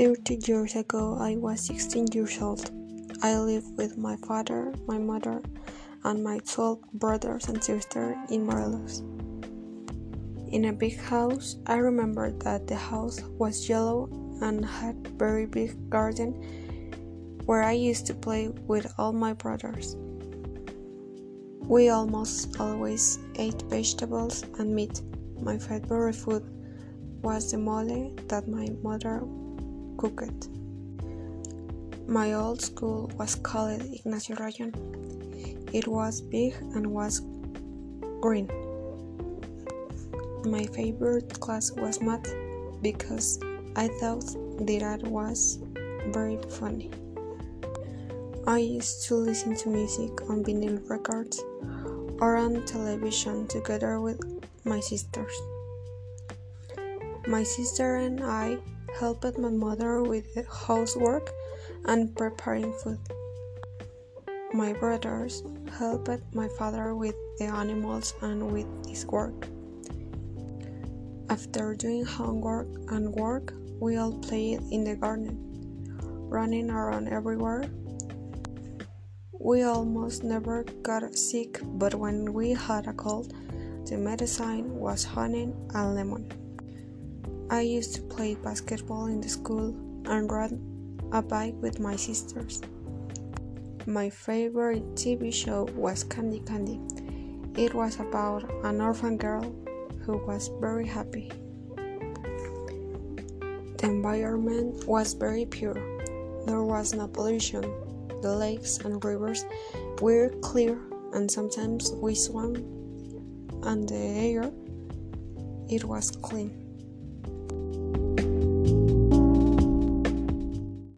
30 years ago, I was 16 years old. I lived with my father, my mother, and my 12 brothers and sisters in Morelos. In a big house, I remember that the house was yellow and had very big garden where I used to play with all my brothers. We almost always ate vegetables and meat. My favorite food was the mole that my mother cooked. My old school was called Ignacio Rayon. It was big and was green. My favorite class was math because I thought that was very funny. I used to listen to music on vinyl records or on television together with my sisters. My sister and I helped my mother with the housework and preparing food. My brothers helped my father with the animals and with his work. After doing homework and work, we all played in the garden, running around everywhere. We almost never got sick, but when we had a cold, the medicine was honey and lemon. I used to play basketball in the school and ride a bike with my sisters. My favorite TV show was Candy Candy. It was about an orphan girl who was very happy. The environment was very pure. There was no pollution. The lakes and rivers were clear, and sometimes we swam, and the air it was clean.